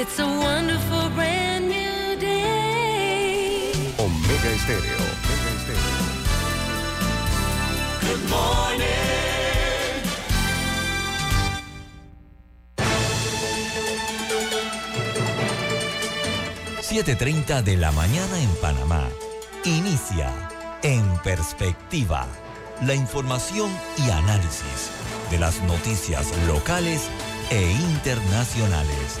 It's a wonderful brand new day. Omega Estéreo. Omega Estéreo. Good morning. 7.30 de la mañana en Panamá. Inicia En Perspectiva. La información y análisis de las noticias locales e internacionales.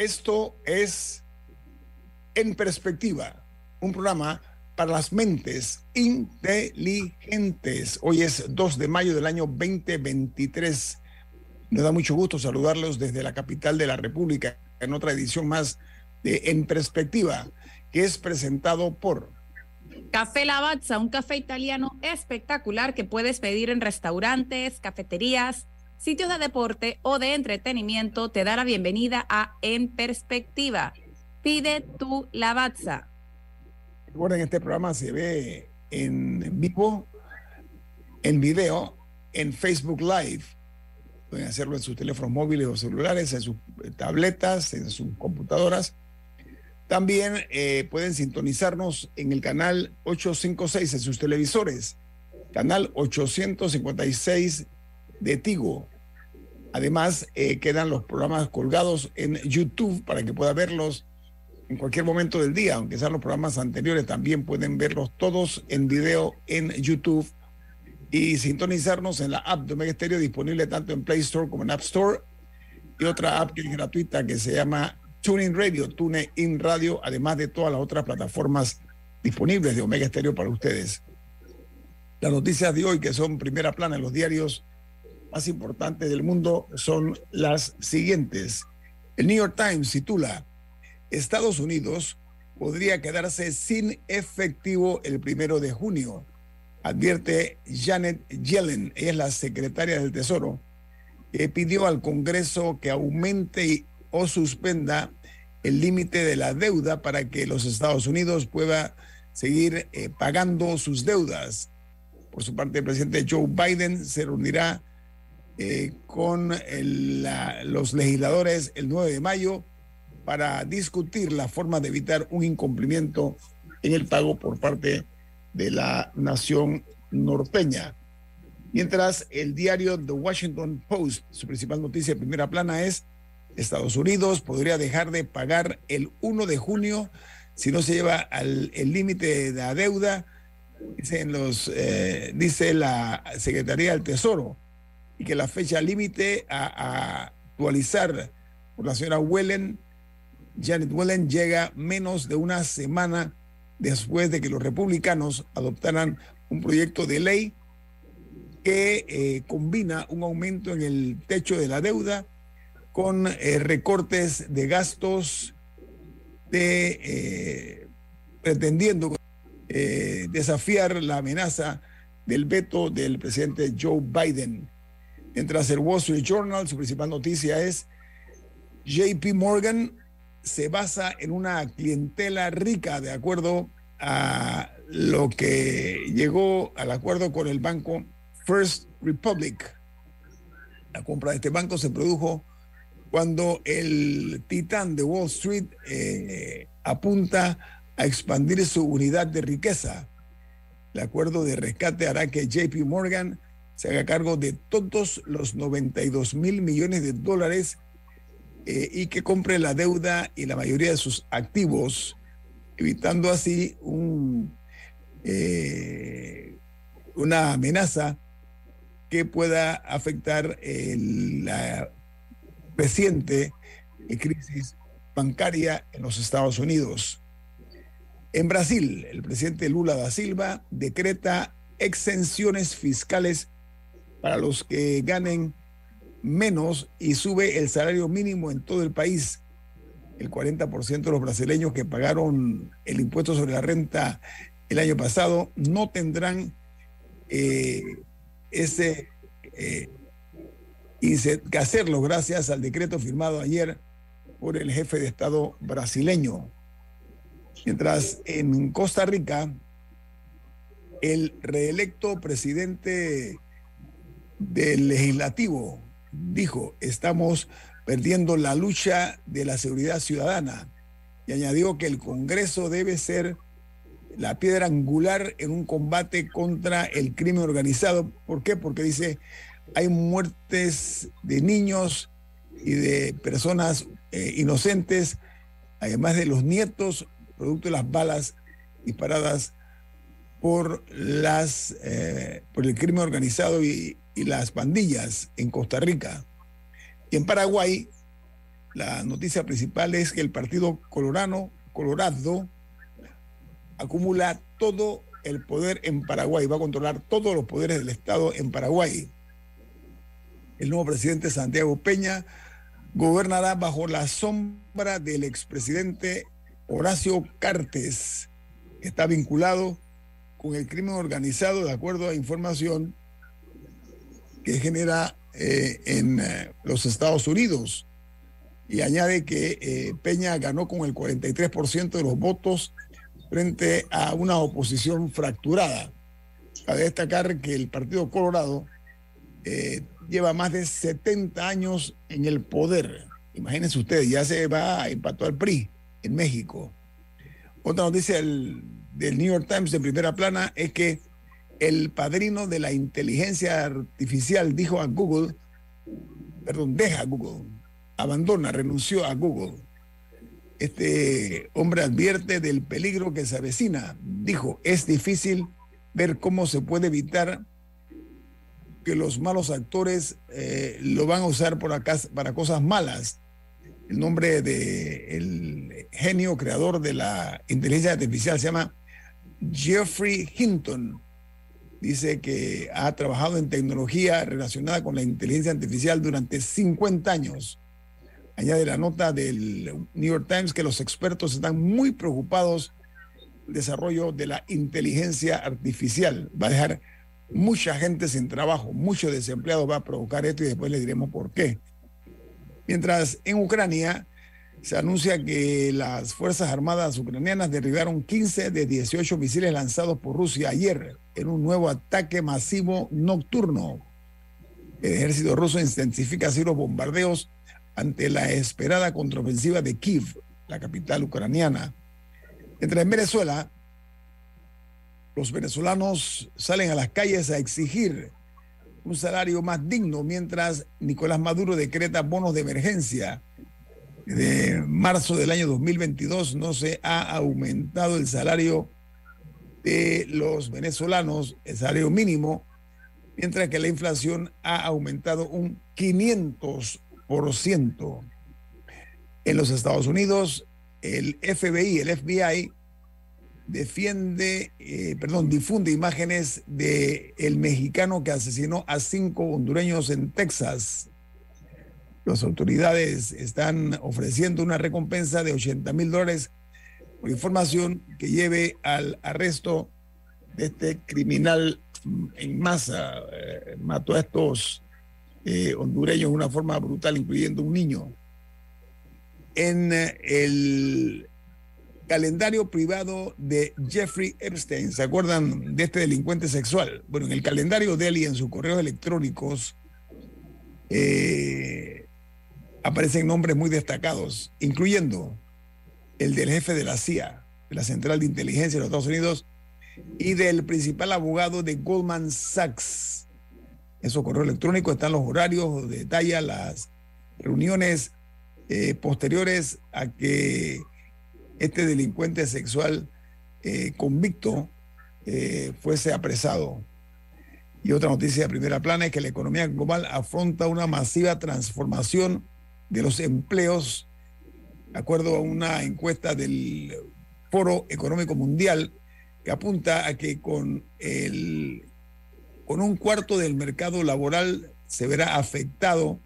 Esto es En Perspectiva, un programa para las mentes inteligentes. Hoy es 2 de mayo del año 2023. Me da mucho gusto saludarlos desde la capital de la República en otra edición más de En Perspectiva, que es presentado por Café Lavazza, un café italiano espectacular que puedes pedir en restaurantes, cafeterías, sitios de deporte o de entretenimiento. Te da la bienvenida a En Perspectiva. Pide tu Lavazza. Recuerden, este programa se ve en vivo, en video, en Facebook Live. Pueden hacerlo en sus teléfonos móviles o celulares, en sus tabletas, en sus computadoras. También eh, pueden sintonizarnos en el canal 856 en sus televisores, canal 856 de Tigo. Además, eh, quedan los programas colgados en YouTube para que pueda verlos en cualquier momento del día, aunque sean los programas anteriores, también pueden verlos todos en video en YouTube y sintonizarnos en la app de Omega Stereo disponible tanto en Play Store como en App Store y otra app que es gratuita que se llama TuneIn Radio, TuneIn Radio, además de todas las otras plataformas disponibles de Omega Stereo para ustedes. Las noticias de hoy, que son primera plana en los diarios más importantes del mundo, son las siguientes. El New York Times titula Estados Unidos podría quedarse sin efectivo el primero de junio, advierte Janet Yellen, ella es la secretaria del Tesoro, que pidió al Congreso que aumente o suspenda el límite de la deuda para que los Estados Unidos pueda seguir eh, pagando sus deudas. Por su parte, el presidente Joe Biden se reunirá eh, con los legisladores el 9 de mayo para discutir la forma de evitar un incumplimiento en el pago por parte de la nación norteña. Mientras el diario The Washington Post, su principal noticia de primera plana es Estados Unidos podría dejar de pagar el 1 de junio si no se lleva al el límite de la deuda, los, eh, dice la Secretaría del Tesoro, y que la fecha límite a, actualizar por la señora Wellen Janet Yellen llega menos de una semana después de que los republicanos adoptaran un proyecto de ley que eh, combina un aumento en el techo de la deuda con eh, recortes de gastos de eh, pretendiendo desafiar la amenaza del veto del presidente Joe Biden. Mientras el Wall Street Journal, su principal noticia es JP Morgan se basa en una clientela rica, de acuerdo a lo que llegó al acuerdo con el banco First Republic. La compra de este banco se produjo cuando el titán de Wall Street eh, apunta a expandir su unidad de riqueza. El acuerdo de rescate hará que JP Morgan se haga cargo de todos los 92 mil millones de dólares eh, y que compre la deuda y la mayoría de sus activos, evitando así un, eh, una amenaza que pueda afectar la reciente crisis bancaria en los Estados Unidos. En Brasil, el presidente Lula da Silva decreta exenciones fiscales para los que ganen menos y sube el salario mínimo en todo el país. El 40% de los brasileños que pagaron el impuesto sobre la renta el año pasado no tendrán eh, ese eh, que hacerlo gracias al decreto firmado ayer por el jefe de Estado brasileño. Mientras en Costa Rica, el reelecto presidente del legislativo dijo, estamos perdiendo la lucha de la seguridad ciudadana y añadió que el Congreso debe ser la piedra angular en un combate contra el crimen organizado. ¿Por qué? Porque dice, hay muertes de niños y de personas eh, inocentes, además de los nietos, producto de las balas disparadas por las eh, por el crimen organizado y, y, las pandillas en Costa Rica. Y en Paraguay, la noticia principal es que el Partido Colorano, Colorado acumula todo el poder en Paraguay, va a controlar todos los poderes del Estado en Paraguay. El nuevo presidente Santiago Peña gobernará bajo la sombra del expresidente Horacio Cartes, está vinculado con el crimen organizado, de acuerdo a información que genera eh, en eh, los Estados Unidos. Y añade que eh, Peña ganó con el 43% de los votos frente a una oposición fracturada. Cabe destacar que el Partido Colorado lleva más de 70 años en el poder. Imagínense ustedes, ya se va a empatar al PRI en México. Otra noticia del, del New York Times de primera plana es que el padrino de la inteligencia artificial dijo a Google, perdón, deja Google, abandona, renunció a Google. Este hombre advierte del peligro que se avecina. Dijo, es difícil ver cómo se puede evitar que los malos actores eh, lo van a usar por acá, para cosas malas. El nombre del genio creador de la inteligencia artificial se llama Jeffrey Hinton. Dice que ha trabajado en tecnología relacionada con la inteligencia artificial durante 50 años. Añade la nota del New York Times que los expertos están muy preocupados del desarrollo de la inteligencia artificial. Va a dejar mucha gente sin trabajo, muchos desempleados va a provocar esto y después le diremos por qué. Mientras en Ucrania se anuncia que las Fuerzas Armadas ucranianas derribaron 15 de 18 misiles lanzados por Rusia ayer en un nuevo ataque masivo nocturno. El ejército ruso intensifica así los bombardeos ante la esperada contraofensiva de Kiev, la capital ucraniana. Mientras en Venezuela, los venezolanos salen a las calles a exigir un salario más digno, mientras Nicolás Maduro decreta bonos de emergencia. De marzo del año 2022 no se ha aumentado el salario de los venezolanos, el salario mínimo, mientras que la inflación ha aumentado un 500%. En los Estados Unidos, el FBI, el FBI, defiende, eh, perdón, difunde imágenes de el mexicano que asesinó a cinco hondureños en Texas. Las autoridades están ofreciendo una recompensa de 80 mil dólares por información que lleve al arresto de este criminal en masa. Eh, mató a estos eh, hondureños de una forma brutal, incluyendo un niño. En el calendario privado de Jeffrey Epstein. ¿Se acuerdan de este delincuente sexual? Bueno, en el calendario de él y en sus correos electrónicos eh, aparecen nombres muy destacados, incluyendo el del jefe de la CIA, de la Central de Inteligencia de los Estados Unidos, y del principal abogado de Goldman Sachs. En su correo electrónico están los horarios, detalla las reuniones eh, posteriores a que este delincuente sexual eh, convicto eh, fuese apresado. Y otra noticia de primera plana es que la economía global afronta una masiva transformación de los empleos, acuerdo a una encuesta del Foro Económico Mundial, que apunta a que con el con un cuarto del mercado laboral se verá afectado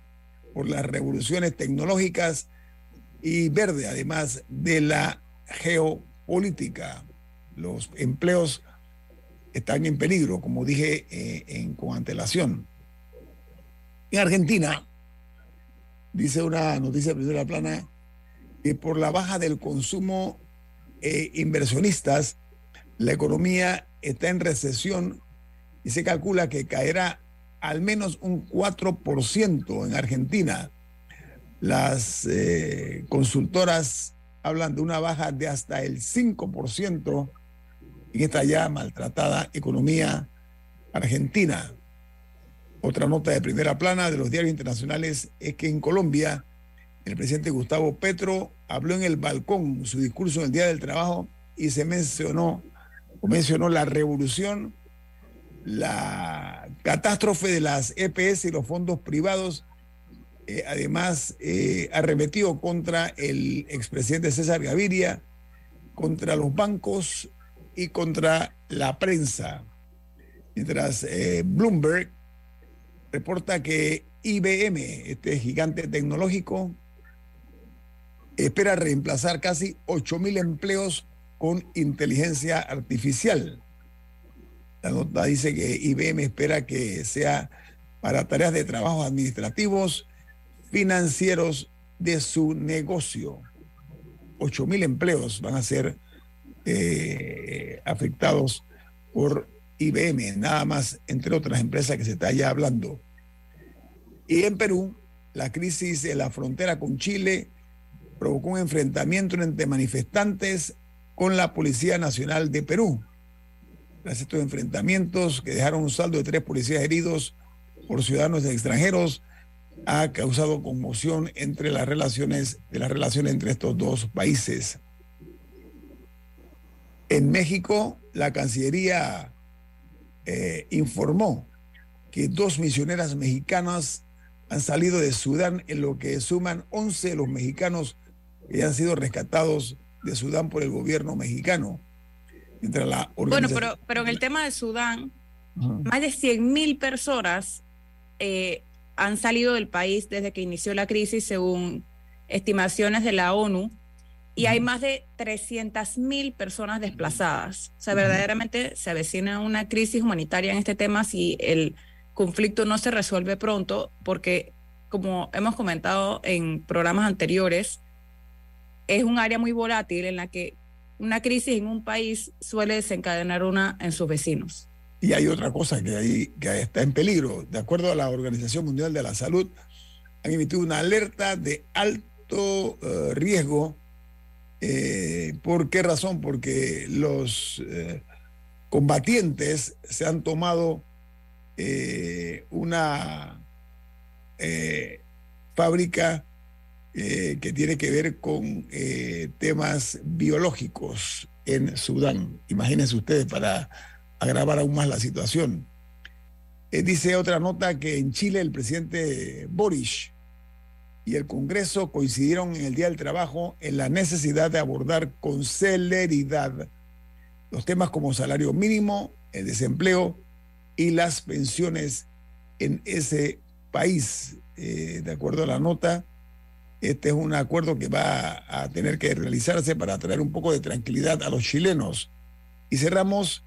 por las revoluciones tecnológicas y verde, además de la geopolítica. Los empleos están en peligro, como dije eh, en, con antelación. En Argentina, dice una noticia de primera plana, que por la baja del consumo eh, inversionistas, la economía está en recesión y se calcula que caerá al menos un 4% en Argentina. Las eh, consultoras hablan de una baja de hasta el 5% en esta ya maltratada economía argentina. Otra nota de primera plana de los diarios internacionales es que en Colombia el presidente Gustavo Petro habló en el balcón su discurso en el Día del Trabajo y se mencionó, mencionó la revolución, la catástrofe de las EPS y los fondos privados. Eh, además, eh, arremetió contra el expresidente César Gaviria, contra los bancos y contra la prensa. Mientras eh, Bloomberg reporta que IBM, este gigante tecnológico, espera reemplazar casi 8 mil empleos con inteligencia artificial. La nota dice que IBM espera que sea para tareas de trabajo administrativos, financieros de su negocio. 8 mil empleos van a ser eh, afectados por IBM, nada más, entre otras empresas que se está ya hablando. Y en Perú, la crisis de la frontera con Chile provocó un enfrentamiento entre manifestantes con la Policía Nacional de Perú. Tras estos enfrentamientos que dejaron un saldo de tres policías heridos por ciudadanos extranjeros, ha causado conmoción entre las relaciones de las relaciones entre estos dos países. En México, la Cancillería eh, informó que dos misioneras mexicanas han salido de Sudán, en lo que suman 11 de los mexicanos que han sido rescatados de Sudán por el gobierno mexicano. la bueno, pero, pero en el tema de Sudán, más de 100 mil personas eh, han salido del país desde que inició la crisis, según estimaciones de la ONU, y hay más de 300 mil personas desplazadas. O sea, verdaderamente se avecina una crisis humanitaria en este tema si el conflicto no se resuelve pronto, porque como hemos comentado en programas anteriores, es un área muy volátil en la que una crisis en un país suele desencadenar una en sus vecinos. Y hay otra cosa que, ahí, que está en peligro. De acuerdo a la Organización Mundial de la Salud, han emitido una alerta de alto eh, riesgo. Eh, ¿Por qué razón? Porque los eh, combatientes se han tomado una fábrica eh, que tiene que ver con eh, temas biológicos en Sudán. Imagínense ustedes para agravar aún más la situación. Eh, dice otra nota que en Chile el presidente Boris y el Congreso coincidieron en el Día del Trabajo en la necesidad de abordar con celeridad los temas como salario mínimo, el desempleo y las pensiones en ese país. de acuerdo a la nota, este es un acuerdo que va a tener que realizarse para traer un poco de tranquilidad a los chilenos. Y cerramos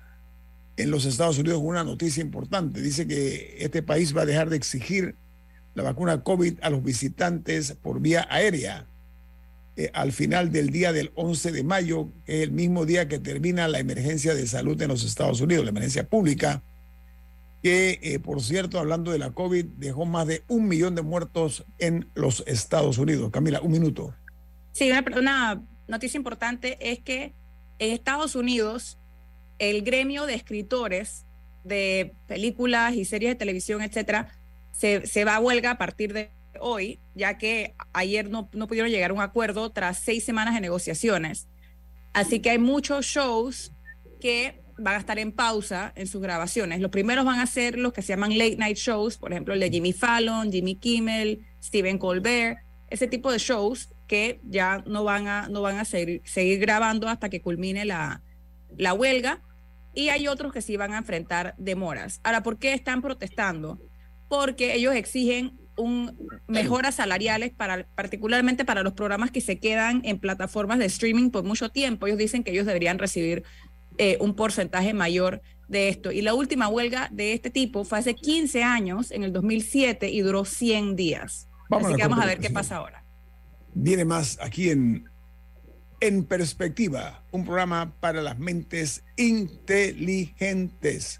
en los Estados Unidos una noticia importante. Dice que este país va a dejar de exigir la vacuna COVID a los visitantes por vía aérea. Eh, al final del día del 11 de mayo, que es el mismo día que termina la emergencia de salud en los Estados Unidos, la emergencia pública, que, eh, por cierto, hablando de la COVID, dejó más de un millón de muertos en los Estados Unidos. Camila, un minuto. Sí, una, una noticia importante es que en Estados Unidos el gremio de escritores de películas y series de televisión, etcétera, se, va a huelga a partir de hoy, ya que ayer no, no pudieron llegar a un acuerdo tras seis semanas de negociaciones. Así que hay muchos shows que van a estar en pausa en sus grabaciones. Los primeros van a ser los que se llaman late night shows, por ejemplo, el de Jimmy Fallon, Jimmy Kimmel, Stephen Colbert, ese tipo de shows que ya no van a, no van a seguir, seguir grabando hasta que culmine la, la huelga. y hay otros que sí van a enfrentar demoras. Ahora, ¿por qué están protestando? Porque ellos exigen un mejoras salariales para particularmente para los programas que se quedan en plataformas de streaming por mucho tiempo. Ellos dicen que ellos deberían recibir eh, un porcentaje mayor de esto. Y la última huelga de este tipo fue hace 15 años, en el 2007, y duró 100 días. Así que vamos a ver qué pasa ahora. Viene más aquí en En Perspectiva, un programa para las mentes inteligentes.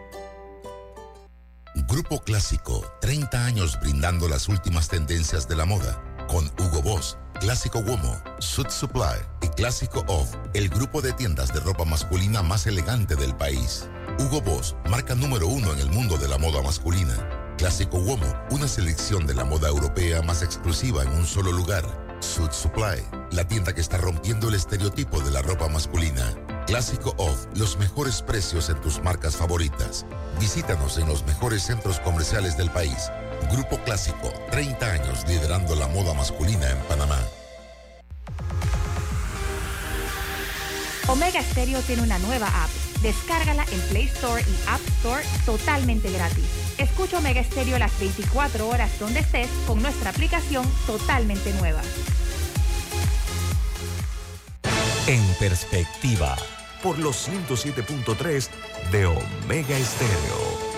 Grupo Clásico, 30 años brindando las últimas tendencias de la moda. Con Hugo Boss, Clásico Womo, Suit Supply y Clásico Off, el grupo de tiendas de ropa masculina más elegante del país. Hugo Boss, marca número uno en el mundo de la moda masculina. Clásico Womo, una selección de la moda europea más exclusiva en un solo lugar. Suit Supply, la tienda que está rompiendo el estereotipo de la ropa masculina. Clásico Off, los mejores precios en tus marcas favoritas. Visítanos en los mejores centros comerciales del país. Grupo Clásico, 30 años liderando la moda masculina en Panamá. Omega Stereo tiene una nueva app. Descárgala en Play Store y App Store totalmente gratis. Escucha Omega Stereo las 24 horas donde estés con nuestra aplicación totalmente nueva. En Perspectiva. Por los 107.3 de Omega Estéreo.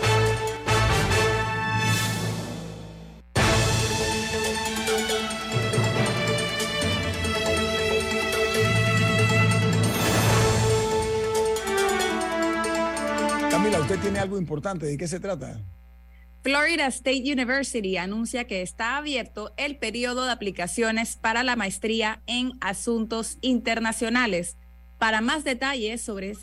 Camila, usted tiene algo importante. ¿De qué se trata? Florida State University anuncia que está abierto el periodo de aplicaciones para la maestría en asuntos internacionales. Para más detalles sobre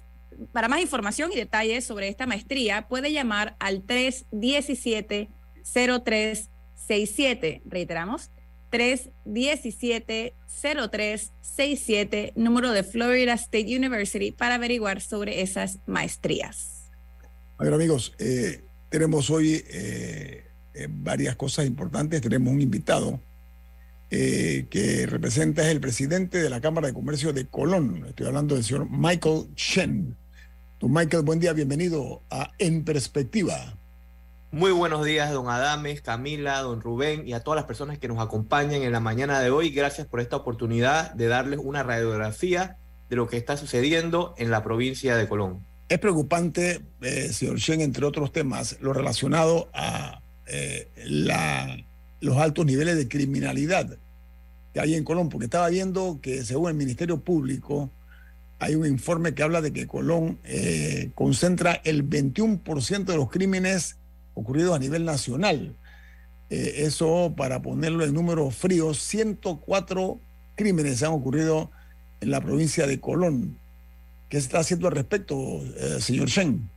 para más información y detalles sobre esta maestría, puede llamar al 317-0367. Reiteramos, 317-0367, número de Florida State University, para averiguar sobre esas maestrías. Ver, amigos, eh, tenemos hoy eh, eh, varias cosas importantes. Tenemos un invitado eh, que representa, es el presidente de la Cámara de Comercio de Colón. Estoy hablando del señor Michael Shen. Don Michael, buen día, bienvenido a En Perspectiva. Muy buenos días, don Adames, Camila, don Rubén y a todas las personas que nos acompañan en la mañana de hoy. Gracias por esta oportunidad de darles una radiografía de lo que está sucediendo en la provincia de Colón. Es preocupante, eh, señor Shen, entre otros temas, lo relacionado a eh, la, los altos niveles de criminalidad que hay en Colón, porque estaba viendo que según el Ministerio Público hay un informe que habla de que Colón eh, concentra el 21% de los crímenes ocurridos a nivel nacional. Eh, eso, para ponerlo en números fríos, 104 crímenes han ocurrido en la provincia de Colón. ¿Qué se está haciendo al respecto, eh, señor Shen?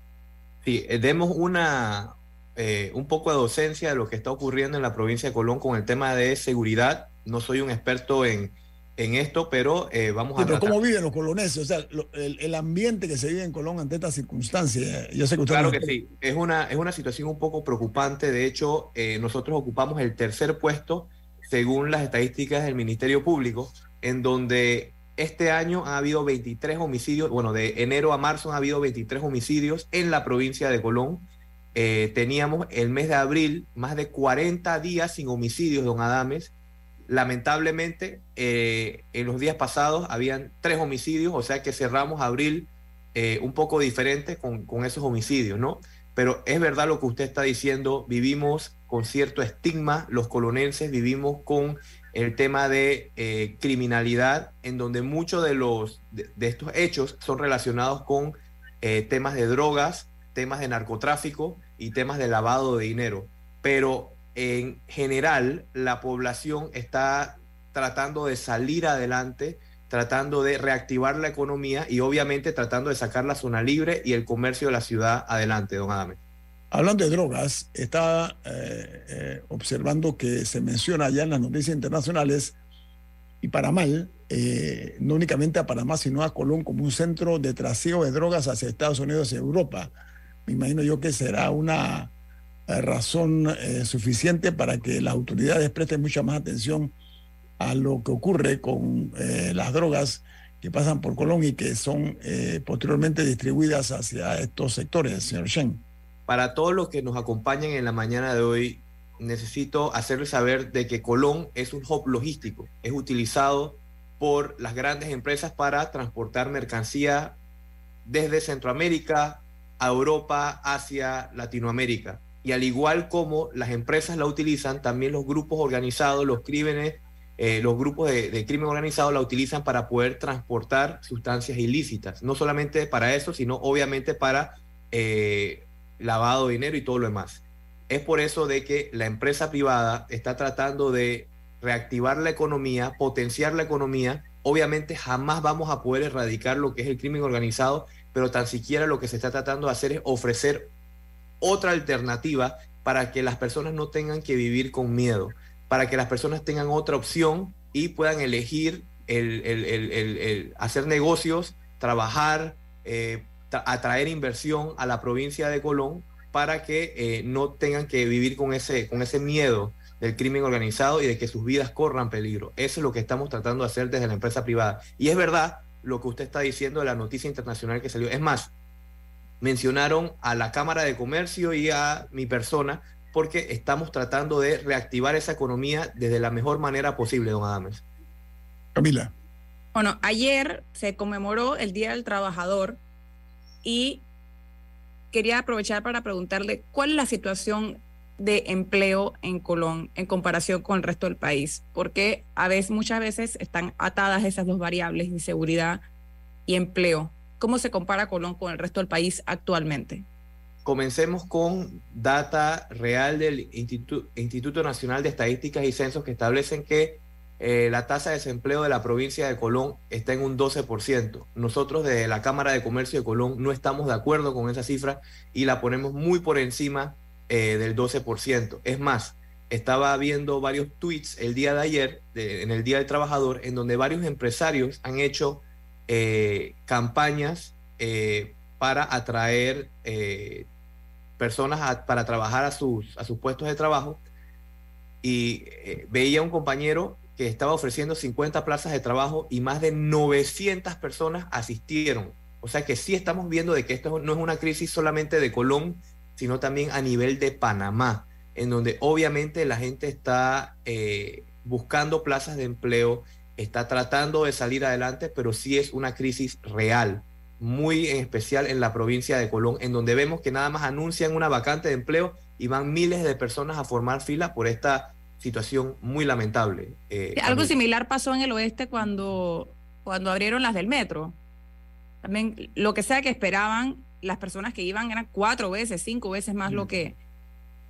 Sí, demos una, eh, un poco de docencia de lo que está ocurriendo en la provincia de Colón con el tema de seguridad. No soy un experto en, en esto, pero eh, vamos Sí, a pero tratar- ¿cómo viven los coloneses? O sea, lo- el, el ambiente que se vive en Colón ante estas circunstancias. Yo sé que usted Claro no- que sí, es una, es una situación un poco preocupante. De hecho, eh, nosotros ocupamos el tercer puesto según las estadísticas del Ministerio Público, en donde este año ha habido 23 homicidios, bueno, de enero a marzo ha habido 23 homicidios en la provincia de Colón. Eh, teníamos el mes de abril más de 40 días sin homicidios, don Adames. Lamentablemente, eh, en los días pasados habían tres homicidios, o sea que cerramos abril eh, un poco diferente con, esos homicidios, ¿no? Pero es verdad lo que usted está diciendo, vivimos con cierto estigma. Los colonenses vivimos con el tema de criminalidad, en donde muchos de, los, de, estos hechos son relacionados con temas de drogas, temas de narcotráfico y temas de lavado de dinero. Pero en general, la población está tratando de salir adelante, tratando de reactivar la economía y obviamente tratando de sacar la zona libre y el comercio de la ciudad adelante, don Adame. Hablando de drogas, está eh, eh, observando que se menciona ya en las noticias internacionales y para mal, eh, no únicamente a Panamá, sino a Colón como un centro de trasiego de drogas hacia Estados Unidos y Europa. Me imagino yo que será una eh, razón eh, suficiente para que las autoridades presten mucha más atención a lo que ocurre con eh, las drogas que pasan por Colón y que son eh, posteriormente distribuidas hacia estos sectores, señor Shen. Para todos los que nos acompañan en la mañana de hoy, necesito hacerles saber de que Colón es un hub logístico, es utilizado por las grandes empresas para transportar mercancía desde Centroamérica a Europa, Asia, Latinoamérica. Y al igual como las empresas la utilizan, también los grupos organizados, los crímenes, eh, los grupos de, crimen organizado la utilizan para poder transportar sustancias ilícitas. No solamente para eso, sino obviamente para eh, lavado de dinero y todo lo demás. Es por eso de que la empresa privada está tratando de reactivar la economía, potenciar la economía. Obviamente jamás vamos a poder erradicar lo que es el crimen organizado, pero tan siquiera lo que se está tratando de hacer es ofrecer otra alternativa para que las personas no tengan que vivir con miedo, para que las personas tengan otra opción y puedan elegir el, el, el, el hacer negocios, trabajar, eh, tra atraer inversión a la provincia de Colón para que eh, no tengan que vivir con ese, con ese miedo del crimen organizado y de que sus vidas corran peligro. Eso es lo que estamos tratando de hacer desde la empresa privada. Y es verdad lo que usted está diciendo de la noticia internacional que salió. Es más, mencionaron a la Cámara de Comercio y a mi persona porque estamos tratando de reactivar esa economía desde la mejor manera posible, don Adames. Camila. Bueno, ayer se conmemoró el Día del Trabajador y quería aprovechar para preguntarle cuál es la situación de empleo en Colón en comparación con el resto del país, porque a veces, muchas veces están atadas esas dos variables, inseguridad y empleo. ¿Cómo se compara Colón con el resto del país actualmente? Comencemos con data real del Instituto, Instituto Nacional de Estadísticas y Censos que establecen que eh, la tasa de desempleo de la provincia de Colón está en un 12%. Nosotros desde la Cámara de Comercio de Colón no estamos de acuerdo con esa cifra y la ponemos muy por encima eh, del 12%. Es más, estaba viendo varios tweets el día de ayer, en el Día del Trabajador, en donde varios empresarios han hecho eh, campañas eh, para atraer eh, personas para trabajar a sus, a sus puestos de trabajo. Y veía un compañero que estaba ofreciendo 50 plazas de trabajo y más de 900 personas asistieron. O sea que sí estamos viendo de que esto no es una crisis solamente de Colón, sino también a nivel de Panamá, en donde obviamente la gente está eh, buscando plazas de empleo, está tratando de salir adelante, pero sí es una crisis real, muy en especial en la provincia de Colón, en donde vemos que nada más anuncian una vacante de empleo y van miles de personas a formar fila por esta situación muy lamentable. Eh, Algo similar pasó en el oeste cuando, cuando abrieron las del metro. También lo que sea que esperaban las personas que iban eran cuatro veces, cinco veces más mm. lo que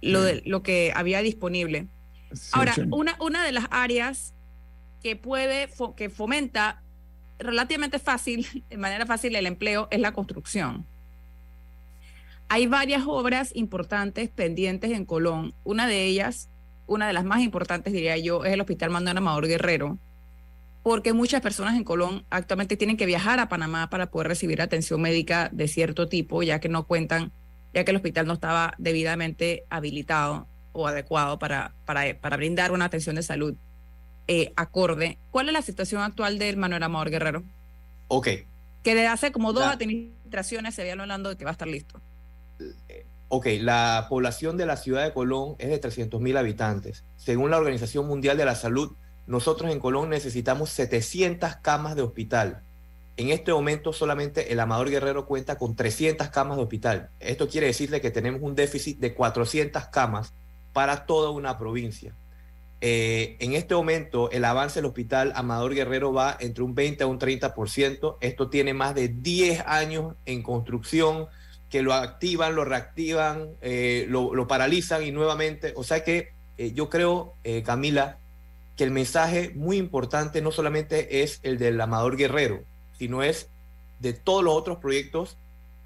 lo, de, lo que había disponible. Sí, Ahora, sí. Una, una de las áreas que puede, que fomenta relativamente fácil, de manera fácil el empleo, es la construcción. Hay varias obras importantes pendientes en Colón. Una de ellas, una de las más importantes, diría yo, es el Hospital Manuel Amador Guerrero, porque muchas personas en Colón actualmente tienen que viajar a Panamá para poder recibir atención médica de cierto tipo, ya que no cuentan, ya que el hospital no estaba debidamente habilitado o adecuado para, para, para brindar una atención de salud eh, acorde. ¿Cuál es la situación actual del Manuel Amador Guerrero? Ok. Que desde hace como dos la... administraciones se había hablando de que va a estar listo. Ok, la población de la ciudad de Colón es de 300 mil habitantes. Según la Organización Mundial de la Salud, nosotros en Colón necesitamos 700 camas de hospital. En este momento solamente el Amador Guerrero cuenta con 300 camas de hospital. Esto quiere decirle que tenemos un déficit de 400 camas para toda una provincia. Eh, en este momento, el avance del hospital Amador Guerrero va entre un 20 a un 30%. Esto tiene más de 10 años en construcción, que lo activan, lo reactivan, eh, lo, paralizan y nuevamente. O sea que eh, yo creo, Camila, que el mensaje muy importante no solamente es el del Amador Guerrero, sino es de todos los otros proyectos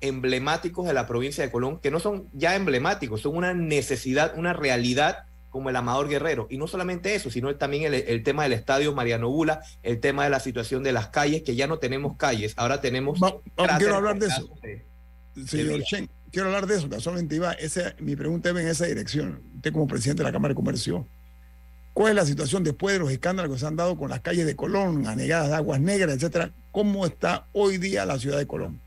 emblemáticos de la provincia de Colón, que no son ya emblemáticos, son una necesidad, una realidad como el Amador Guerrero. Y no solamente eso, sino también el, tema del estadio Mariano Bula, el tema de la situación de las calles, que ya no tenemos calles, ahora tenemos... quiero hablar de eso. Señor Chen, quiero hablar de eso, casualmente iba, esa, mi pregunta iba en esa dirección. Usted como presidente de la Cámara de Comercio, ¿cuál es la situación después de los escándalos que se han dado con las calles de Colón, anegadas de aguas negras, etcétera? ¿Cómo está hoy día la ciudad de Colón?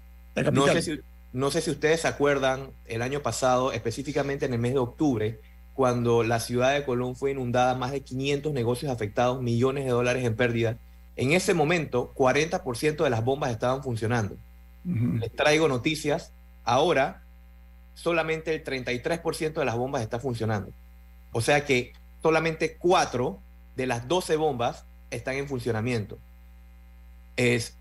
no, sé si, no sé si ustedes se acuerdan, el año pasado, específicamente en el mes de octubre, cuando la ciudad de Colón fue inundada, más de 500 negocios afectados, millones de dólares en pérdida. En ese momento, 40% de las bombas estaban funcionando. Les traigo noticias. Ahora, solamente el 33% de las bombas está funcionando. O sea que solamente 4 de las 12 bombas están en funcionamiento.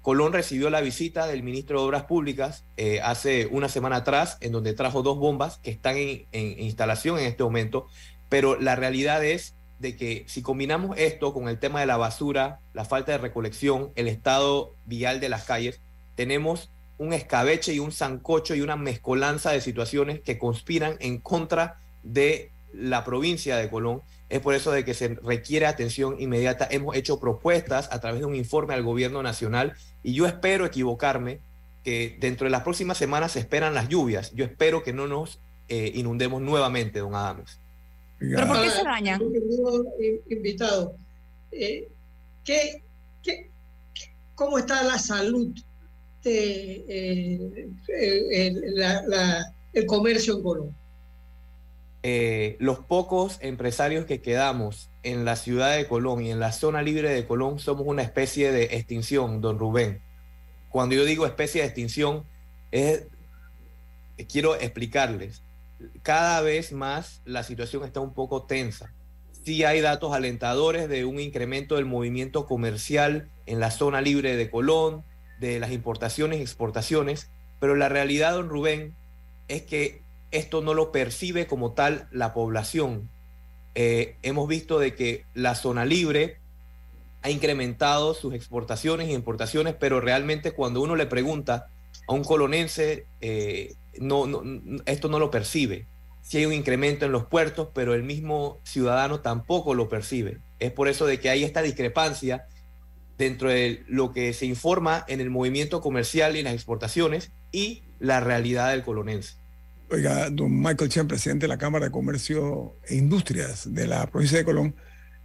Colón recibió la visita del ministro de Obras Públicas eh, hace una semana atrás, en donde trajo dos bombas que están en, instalación en este momento, pero la realidad es de que si combinamos esto con el tema de la basura, la falta de recolección, el estado vial de las calles, tenemos un escabeche y un zancocho y una mezcolanza de situaciones que conspiran en contra de la provincia de Colón es por eso de que se requiere atención inmediata. Hemos hecho propuestas a través de un informe al gobierno nacional y yo espero equivocarme que dentro de las próximas semanas se esperan las lluvias. Yo espero que no nos eh, inundemos nuevamente, don Adames. ¿Pero por qué se dañan? Invitado, eh, ¿qué, qué, cómo está la salud de eh, el comercio en Colombia? Eh, los pocos empresarios que quedamos en la ciudad de Colón y en la zona libre de Colón somos una especie de extinción, don Rubén. Cuando yo digo especie de extinción, es, quiero explicarles, cada vez más la situación está un poco tensa. Sí hay datos alentadores de un incremento del movimiento comercial en la zona libre de Colón, de las importaciones y exportaciones, pero la realidad, don Rubén, es que esto no lo percibe como tal la población. Eh, hemos visto de que la zona libre ha incrementado sus exportaciones e importaciones, pero realmente cuando uno le pregunta a un colonense, eh, no, esto no lo percibe. Sí hay un incremento en los puertos, pero el mismo ciudadano tampoco lo percibe. Es por eso de que hay esta discrepancia dentro de lo que se informa en el movimiento comercial y las exportaciones y la realidad del colonense. Oiga, don Michael Chen, presidente de la Cámara de Comercio e Industrias de la provincia de Colón,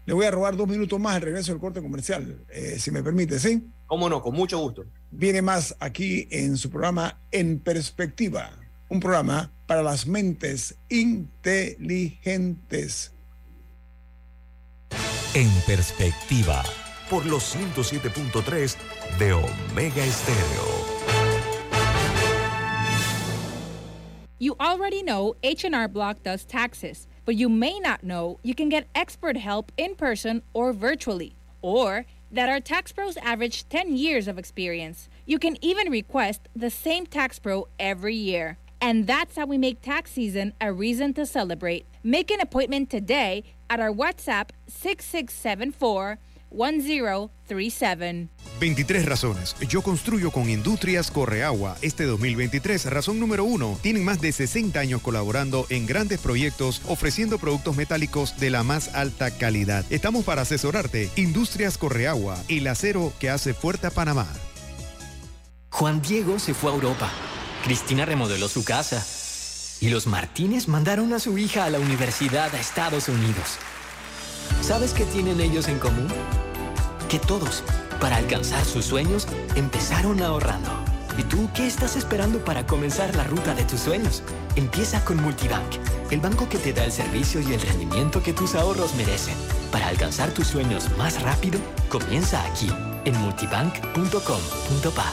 le voy a robar dos minutos más al regreso del corte comercial, eh, si me permite, ¿sí? Cómo no, con mucho gusto. Viene más aquí en su programa En Perspectiva, un programa para las mentes inteligentes. En Perspectiva, por los 107.3 de Omega Estéreo. You already know H&R Block does taxes, but you may not know you can get expert help in person or virtually, or that our tax pros average 10 years of experience. You can even request the same tax pro every year. And that's how we make tax season a reason to celebrate. Make an appointment today at our WhatsApp 6674 1037. 23 razones. Yo construyo con Industrias Correagua. Este 2023, razón número uno, tienen más de 60 años colaborando en grandes proyectos ofreciendo productos metálicos de la más alta calidad. Estamos para asesorarte. Industrias Correagua, el acero que hace fuerte a Panamá. Juan Diego se fue a Europa. Cristina remodeló su casa. Y los Martínez mandaron a su hija a la universidad a Estados Unidos. ¿Sabes qué tienen ellos en común? Que todos, para alcanzar sus sueños, empezaron ahorrando. ¿Y tú qué estás esperando para comenzar la ruta de tus sueños? Empieza con Multibank, el banco que te da el servicio y el rendimiento que tus ahorros merecen. Para alcanzar tus sueños más rápido, comienza aquí, en multibank.com.pa.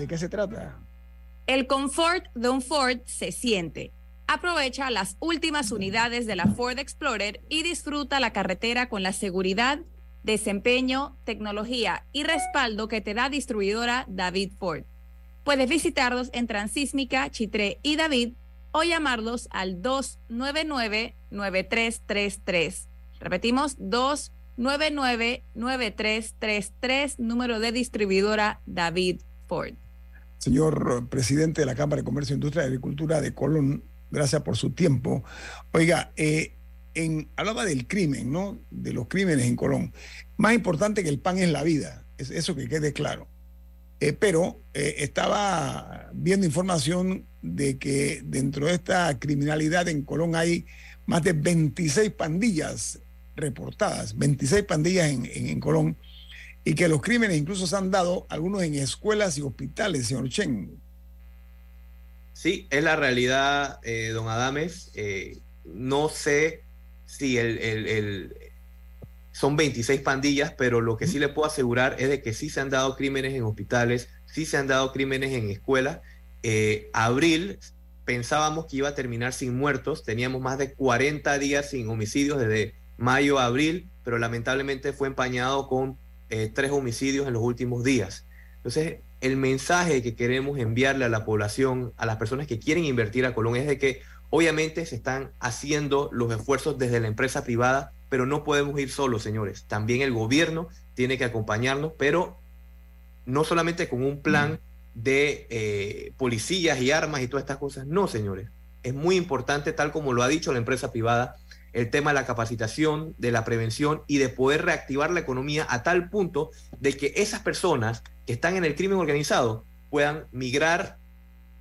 ¿De qué se trata? El confort de un Ford se siente. Aprovecha las últimas unidades de la Ford Explorer y disfruta la carretera con la seguridad, desempeño, tecnología y respaldo que te da distribuidora David Ford. Puedes visitarlos en Transísmica, Chitré y David o llamarlos al 299-9333. Repetimos, 299-9333, número de distribuidora David Ford. Señor presidente de la Cámara de Comercio, Industria y Agricultura de Colón, gracias por su tiempo. Oiga, eh, en, hablaba del crimen, ¿no? De los crímenes en Colón. Más importante que el pan es la vida, es eso que quede claro. Eh, pero eh, estaba viendo información de que dentro de esta criminalidad en Colón hay más de 26 pandillas reportadas, 26 pandillas en, en, en Colón, y que los crímenes incluso se han dado algunos en escuelas y hospitales, señor Chen. Sí, es la realidad, eh, don Adames. Eh, no sé si el, el, son 26 pandillas, pero lo que sí le puedo asegurar es de que sí se han dado crímenes en hospitales, sí se han dado crímenes en escuelas. Eh, abril pensábamos que iba a terminar sin muertos, teníamos más de 40 días sin homicidios desde mayo a abril, pero lamentablemente fue empañado con eh, tres homicidios en los últimos días. Entonces, el mensaje que queremos enviarle a la población, a las personas que quieren invertir a Colón, es de que obviamente se están haciendo los esfuerzos desde la empresa privada, pero no podemos ir solos, señores. También el gobierno tiene que acompañarnos, pero no solamente con un plan de eh, policías y armas y todas estas cosas, no, señores. Es muy importante, tal como lo ha dicho la empresa privada, el tema de la capacitación, de la prevención y de poder reactivar la economía a tal punto de que esas personas que están en el crimen organizado puedan migrar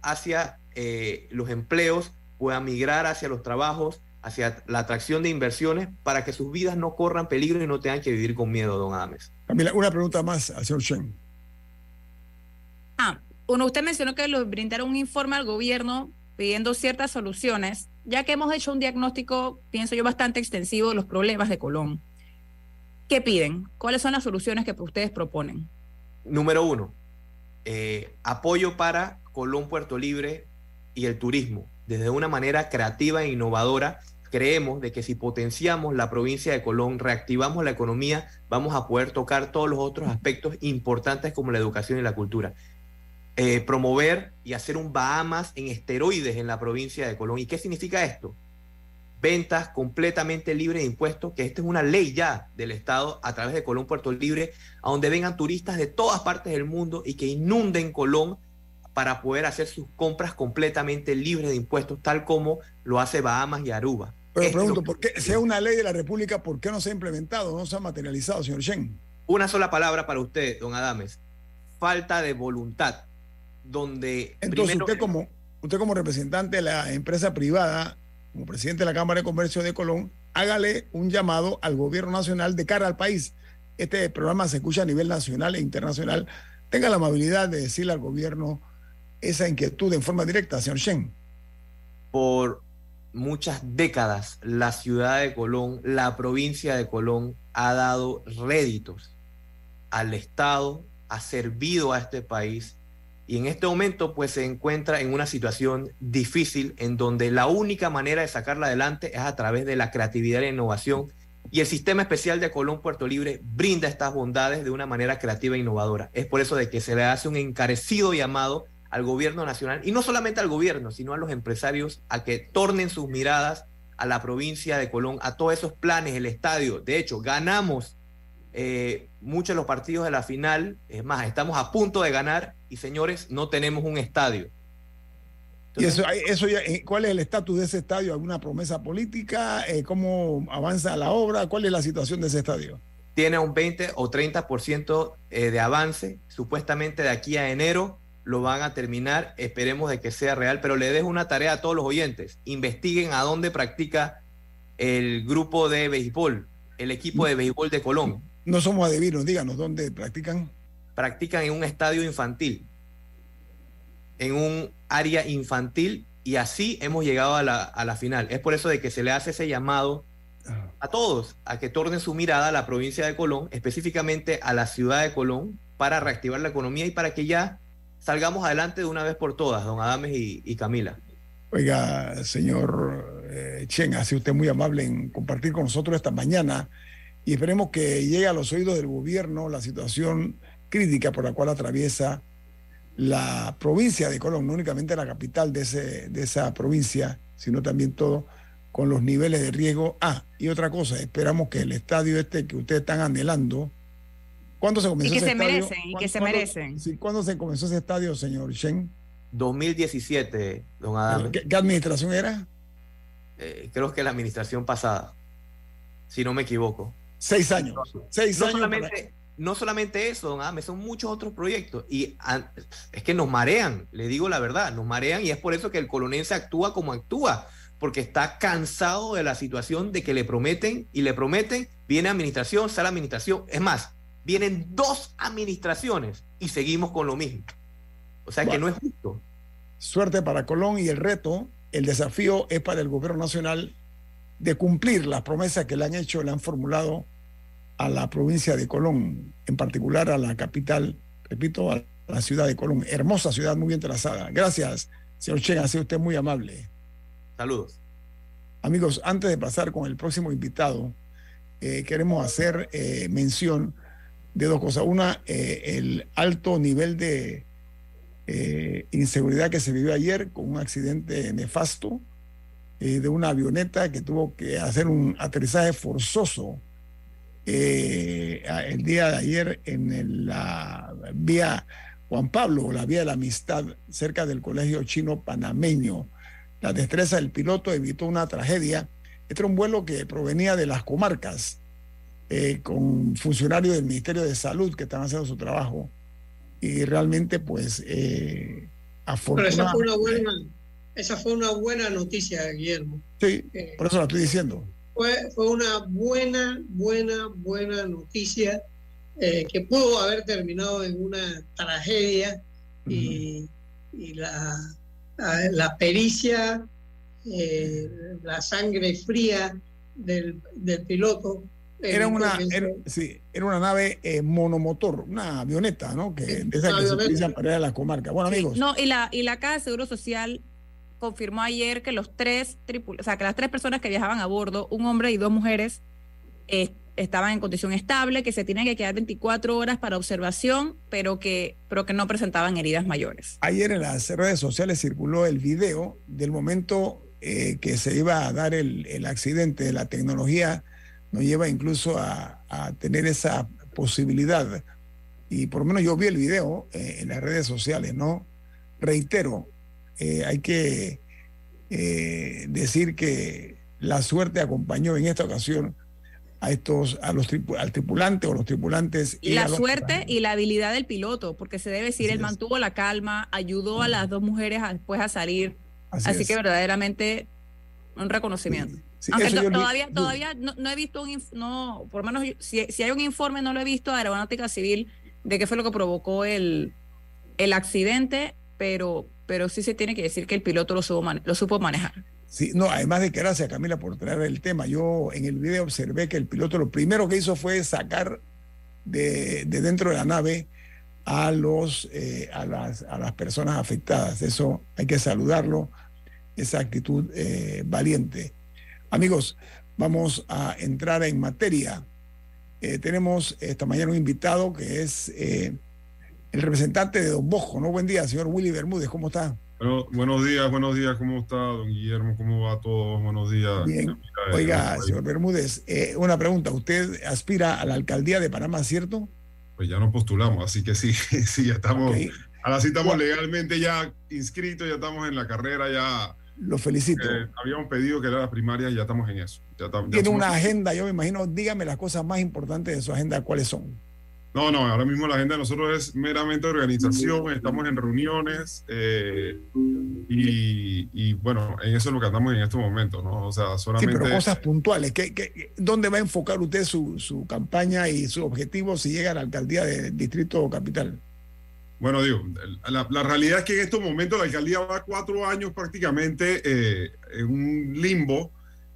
hacia eh, los empleos, puedan migrar hacia los trabajos, hacia la atracción de inversiones para que sus vidas no corran peligro y no tengan que vivir con miedo, don Adames. Camila, una pregunta más al señor Chen. Ah, uno, usted mencionó que le brindaron un informe al gobierno pidiendo ciertas soluciones, ya que hemos hecho un diagnóstico, pienso yo, bastante extensivo de los problemas de Colón. ¿Qué piden? ¿Cuáles son las soluciones que ustedes proponen? Número uno, eh, apoyo para Colón Puerto Libre y el turismo. Desde una manera creativa e innovadora, creemos de que si potenciamos la provincia de Colón, reactivamos la economía, vamos a poder tocar todos los otros aspectos importantes como la educación y la cultura. Eh, promover y hacer un Bahamas en esteroides en la provincia de Colón. ¿Y qué significa esto? Ventas completamente libres de impuestos, que esta es una ley ya del Estado a través de Colón Puerto Libre, a donde vengan turistas de todas partes del mundo y que inunden Colón para poder hacer sus compras completamente libres de impuestos, tal como lo hace Bahamas y Aruba. Pero pregunto, ¿por qué sea una ley de la República, por qué no se ha implementado, no se ha materializado, señor Shen? Una sola palabra para usted, don Adames. Falta de voluntad donde... Entonces primero... usted, como, usted como representante de la empresa privada, como presidente de la Cámara de Comercio de Colón, hágale un llamado al gobierno nacional de cara al país. Este programa se escucha a nivel nacional e internacional. Tenga la amabilidad de decirle al gobierno esa inquietud en forma directa, señor Shen. Por muchas décadas, la ciudad de Colón, la provincia de Colón, ha dado réditos al Estado, ha servido a este país y en este momento pues se encuentra en una situación difícil en donde la única manera de sacarla adelante es a través de la creatividad e innovación y el sistema especial de Colón Puerto Libre brinda estas bondades de una manera creativa e innovadora. Es por eso de que se le hace un encarecido llamado al gobierno nacional y no solamente al gobierno, sino a los empresarios a que tornen sus miradas a la provincia de Colón, a todos esos planes, el estadio. De hecho, ganamos eh, muchos de los partidos de la final, es más, estamos a punto de ganar y señores, no tenemos un estadio. Entonces, ¿Y eso, eso ya, eh, cuál es el estatus de ese estadio? ¿Alguna promesa política? Eh, ¿Cómo avanza la obra? ¿Cuál es la situación de ese estadio? tiene un 20 o 30% eh, de avance. Supuestamente de aquí a enero lo van a terminar. Esperemos de que sea real, pero le dejo una tarea a todos los oyentes. Investiguen a dónde practica el grupo de béisbol, el equipo de béisbol de Colón. No somos adivinos, díganos dónde practican. Practican en un estadio infantil, en un área infantil, y así hemos llegado a la, a la final. Es por eso de que se le hace ese llamado a todos a que tornen su mirada a la provincia de Colón, específicamente a la ciudad de Colón, para reactivar la economía y para que ya salgamos adelante de una vez por todas, don Adames y, y Camila. Oiga, señor eh, Chen, ha sido usted muy amable en compartir con nosotros esta mañana y esperemos que llegue a los oídos del gobierno la situación crítica por la cual atraviesa la provincia de Colón, no únicamente la capital de, ese, de esa provincia, sino también todo con los niveles de riesgo. Ah, y otra cosa, esperamos que el estadio este que ustedes están anhelando, ¿cuándo se comenzó Y que ese se estadio? merecen, y que ¿Cuándo- se merecen. sí, ¿Cuándo se comenzó ese estadio, señor Shen? 2017, don Adames. ¿Qué, qué administración era? Eh, creo que la administración pasada, si no me equivoco. Seis años. Seis no años. Solamente, no solamente eso, don Adames, son muchos otros proyectos. Y es que nos marean, le digo la verdad, nos marean y es por eso que el colonense actúa como actúa, porque está cansado de la situación de que le prometen y le prometen, viene administración, sale administración. Es más, vienen dos administraciones y seguimos con lo mismo. O sea que no es justo. Suerte para Colón y el reto, el desafío es para el gobierno nacional de cumplir las promesas que le han hecho, le han formulado a la provincia de Colón, en particular a la capital, repito, a la ciudad de Colón. Hermosa ciudad, muy bien trazada. Gracias, señor Chen, ha sido usted muy amable. Saludos. Amigos, antes de pasar con el próximo invitado, eh, queremos hacer eh, mención de dos cosas. Una, eh, el alto nivel de eh, inseguridad que se vivió ayer con un accidente nefasto de una avioneta que tuvo que hacer un aterrizaje forzoso eh, el día de ayer en el- la vía Juan Pablo, la vía de la amistad, cerca del colegio chino panameño. La destreza del piloto evitó una tragedia. Este era un vuelo que provenía de las comarcas, eh, con funcionarios del Ministerio de Salud que estaban haciendo su trabajo. Y realmente, pues, eh, Pero esa fue una afortunadamente, buena, esa fue una buena noticia, Guillermo. sí, Eh, por eso lo estoy diciendo. Fue, fue una buena, buena, buena noticia eh, que pudo haber terminado en una tragedia y, y la, la- la pericia, eh, la sangre fría del, del piloto. Era una, era, sí, era una nave eh, monomotor, una avioneta, ¿no? Que, de esas una que se utilizan para ir a la comarca. Bueno, amigos, No, y la, y la Caja de Seguro Social confirmó ayer que los tres o sea, que las tres personas que viajaban a bordo, un hombre y dos mujeres, eh, estaban en condición estable, que se tienen que quedar 24 horas para observación, pero que, pero que no presentaban heridas mayores. ayer en las redes sociales circuló el video del momento eh, que se iba a dar el, el accidente. La tecnología nos lleva incluso a, a tener esa posibilidad. Y por lo menos yo vi el video eh, en las redes sociales, ¿no? Reitero, eh, hay que eh, decir que la suerte acompañó en esta ocasión a estos, a los al tripulante o los tripulantes. Y la suerte y la habilidad del piloto, porque se debe decir, Así él es. mantuvo la calma, ayudó a las dos mujeres a- después a salir. Así Así, es. que verdaderamente un reconocimiento. sí, Aunque to- todavía, todavía no, no he visto un, no, por lo menos yo- si, si hay un informe, no lo he visto a Aeronáutica Civil de qué fue lo que provocó el, el accidente, pero, pero sí se tiene que decir que el piloto lo mane- lo supo manejar. Sí, no, además de que gracias Camila por traer el tema, yo en el video observé que el piloto lo primero que hizo fue sacar de, de dentro de la nave a, los, eh, a, las, a las personas afectadas. Eso hay que saludarlo, esa actitud eh, valiente. Amigos, vamos a entrar en materia. Eh, tenemos esta mañana un invitado que es el representante de Don Bosco, ¿no? Buen día, señor Willy Bermúdez, ¿cómo está? Bueno, buenos días, buenos días, ¿cómo está, don Guillermo? ¿Cómo va todo? Buenos días. Bien. Oiga, señor Bermúdez, eh, una pregunta. ¿Usted aspira a la alcaldía de Panamá, cierto? Pues ya nos postulamos, así que sí, sí, ya estamos, ahora sí estamos legalmente ya inscritos, ya estamos en la carrera, ya Lo felicito. Eh, habíamos pedido que era la primaria y ya estamos en eso. Ya tam- ya Tiene somos- una agenda, yo me imagino, dígame las cosas más importantes de su agenda, ¿cuáles son? No, no, ahora mismo la agenda de nosotros es meramente organización, estamos en reuniones eh, y, y, bueno, en eso es lo que andamos en estos momentos, ¿no? O sea, Sí, solamente... pero cosas puntuales. ¿Qué, qué- dónde va a enfocar usted su, su campaña y su objetivo si llega a la alcaldía del Distrito Capital? Bueno, digo, la, la realidad es que en estos momentos la alcaldía va cuatro años prácticamente eh, en un limbo.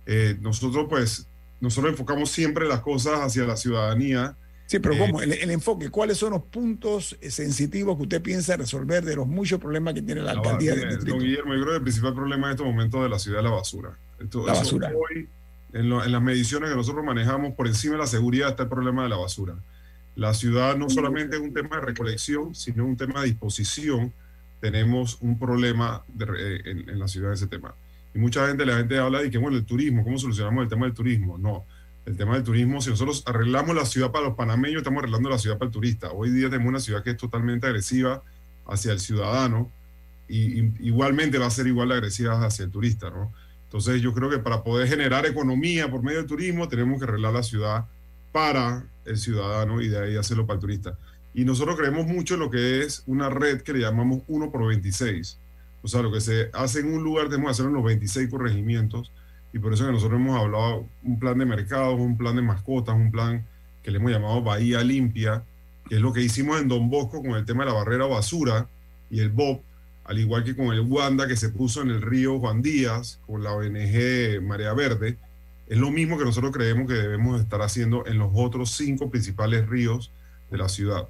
Eh, nosotros, pues, nosotros enfocamos siempre las cosas hacia la ciudadanía. Sí, pero Eh, ¿cómo? El, el enfoque, ¿cuáles son los puntos eh, sensitivos que usted piensa resolver de los muchos problemas que tiene la alcaldía del mire, distrito? Don Guillermo, yo creo que el principal problema en estos momentos de la ciudad es la basura. Esto- La basura. Hoy, en, lo- en las mediciones que nosotros manejamos, por encima de la seguridad está el problema de la basura. La ciudad no solamente es un tema de recolección, sino un tema de disposición. Tenemos un problema de eh, en, en la ciudad de ese tema. Y mucha gente, la gente habla de que, bueno, el turismo, ¿cómo solucionamos el tema del turismo? No. El tema del turismo, si nosotros arreglamos la ciudad para los panameños, estamos arreglando la ciudad para el turista. Hoy día tenemos una ciudad que es totalmente agresiva hacia el ciudadano y, y igualmente va a ser igual de agresiva hacia el turista, ¿no? Entonces yo creo que para poder generar economía por medio del turismo tenemos que arreglar la ciudad para el ciudadano y de ahí hacerlo para el turista. Y nosotros creemos mucho en lo que es una red que le llamamos 1 por 26. O sea, lo que se hace en un lugar tenemos que hacerlo en los 26 corregimientos y por eso que nosotros hemos hablado un plan de mercados, un plan de mascotas, un plan que le hemos llamado Bahía Limpia, que es lo que hicimos en Don Bosco con el tema de la barrera basura y el BOP, al igual que con el Wanda que se puso en el río Juan Díaz, con la ONG Marea Verde. Es lo mismo que nosotros creemos que debemos estar haciendo en los otros cinco principales ríos de la ciudad.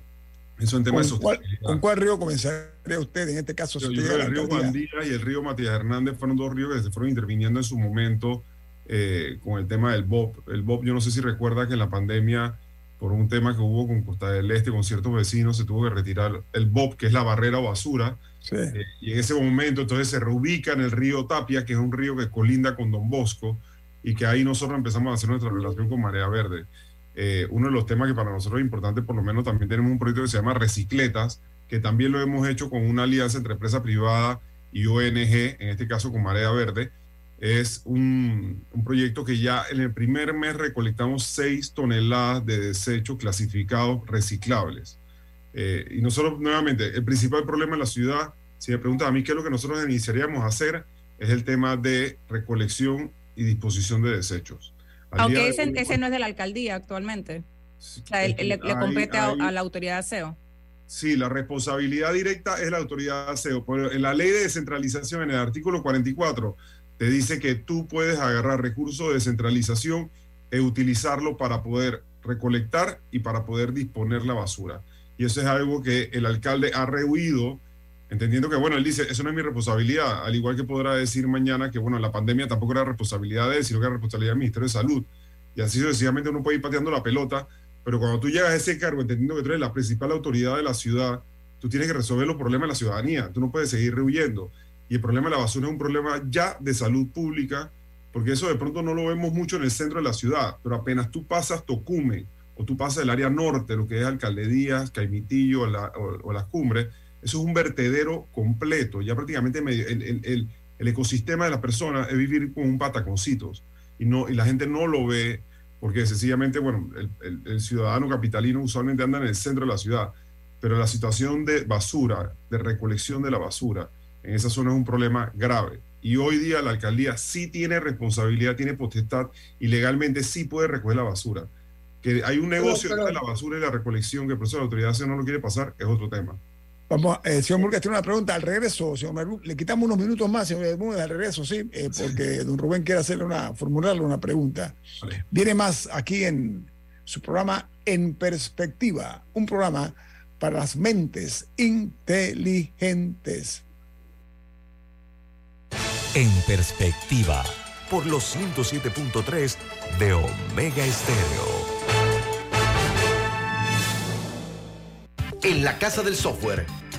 Eso en tema de ¿Con cuál, sostenibilidad. con cuál río comenzaría usted en este caso? el la río Díaz y el río Matías Hernández fueron dos ríos que se fueron interviniendo en su momento eh, con el tema del BOP. El BOP, yo no sé si recuerda que en la pandemia, por un tema que hubo con Costa del Este, con ciertos vecinos, se tuvo que retirar el BOP, que es la barrera o basura. Eh, y en ese momento entonces se reubica en el río Tapia, que es un río que colinda con Don Bosco, y que ahí nosotros empezamos a hacer nuestra relación con Marea Verde. Eh, uno de los temas que para nosotros es importante, por lo menos también tenemos un proyecto que se llama Recicletas, que también lo hemos hecho con una alianza entre empresa privada y ONG, en este caso con Marea Verde. Es un, un proyecto que ya en el primer mes recolectamos 6 toneladas de desechos clasificados reciclables. Eh, y nosotros, nuevamente, el principal problema en la ciudad, si me preguntan a mí qué es lo que nosotros iniciaríamos a hacer, es el tema de recolección y disposición de desechos. Aunque ese, hoy, ese no es de la alcaldía actualmente. O sea, él- es que le, hay- compete a, la autoridad de aseo. Sí, la responsabilidad directa es la autoridad de aseo. Pero en la ley de descentralización, en el artículo 44, te dice que tú puedes agarrar recursos de descentralización e utilizarlo para poder recolectar y para poder disponer la basura. Y eso es algo que el alcalde ha rehuido, entendiendo que, bueno, él dice, eso no es mi responsabilidad, al igual que podrá decir mañana que, bueno, la pandemia tampoco era responsabilidad de él, sino que era responsabilidad del Ministerio de Salud. Y así sucesivamente uno puede ir pateando la pelota, pero cuando tú llegas a ese cargo, entendiendo que tú eres la principal autoridad de la ciudad, tú tienes que resolver los problemas de la ciudadanía, tú no puedes seguir rehuyendo. Y el problema de la basura es un problema ya de salud pública, porque eso de pronto no lo vemos mucho en el centro de la ciudad, pero apenas tú pasas Tocumen o tú pasas el área norte, lo que es Alcalde Díaz, Caimitillo la- o, o las cumbres, eso es un vertedero completo, ya prácticamente medio- el, el- el- el ecosistema de las personas es vivir con un pataconcitos y, no, y la gente no lo ve porque sencillamente, bueno, el, el- el ciudadano capitalino usualmente anda en el centro de la ciudad, pero la situación de basura, de recolección de la basura, en esa zona es un problema grave. Y hoy día la alcaldía sí tiene responsabilidad, tiene potestad y legalmente sí puede recoger la basura. Que hay un negocio pero- de la basura y la recolección que por eso la autoridad de aseo no lo quiere pasar, es otro tema. Vamos, eh, señor Murgas tiene una pregunta al regreso, señor Merú. Le quitamos unos minutos más, señor Murgas, al regreso, sí, eh, porque don Rubén quiere hacerle una, formularle una pregunta. Viene más aquí en su programa En Perspectiva, un programa para las mentes inteligentes. En perspectiva, por los 107.3 de Omega Estéreo. En la Casa del Software